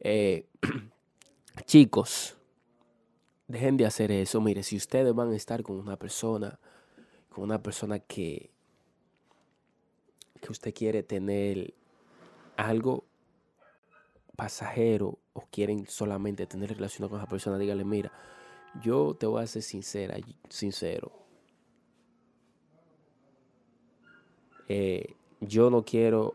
Eh, chicos, dejen de hacer eso. Mire, si ustedes van a estar con una persona, con una persona que, que usted quiere tener algo pasajero o quieren solamente tener relación con esa persona, dígale, mira, yo te voy a ser sincera, sincero. Eh, yo no quiero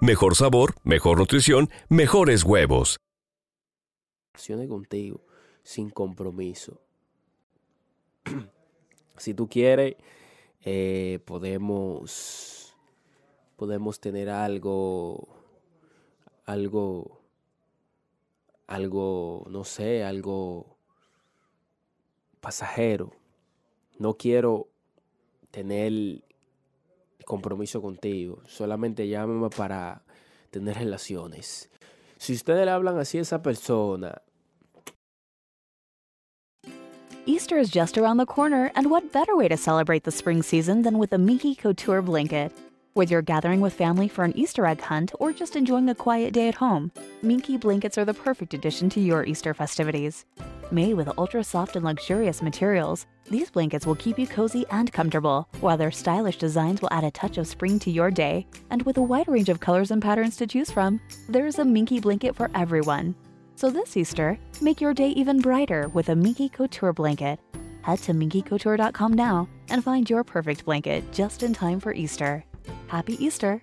Mejor sabor, mejor nutrición, mejores huevos. contigo sin compromiso. si tú quieres, eh, podemos, podemos tener algo, algo, algo, no sé, algo pasajero. No quiero tener compromiso contigo. Solamente llámame para tener relaciones. Si ustedes le hablan así a esa persona. Easter is just around the corner, and what better way to celebrate the spring season than with a Minky Couture blanket? Whether you're gathering with family for an Easter egg hunt or just enjoying a quiet day at home, Minky blankets are the perfect addition to your Easter festivities. Made with ultra soft and luxurious materials, these blankets will keep you cozy and comfortable, while their stylish designs will add a touch of spring to your day. And with a wide range of colors and patterns to choose from, there's a Minky blanket for everyone. So this Easter, make your day even brighter with a Minky Couture blanket. Head to minkycouture.com now and find your perfect blanket just in time for Easter. Happy Easter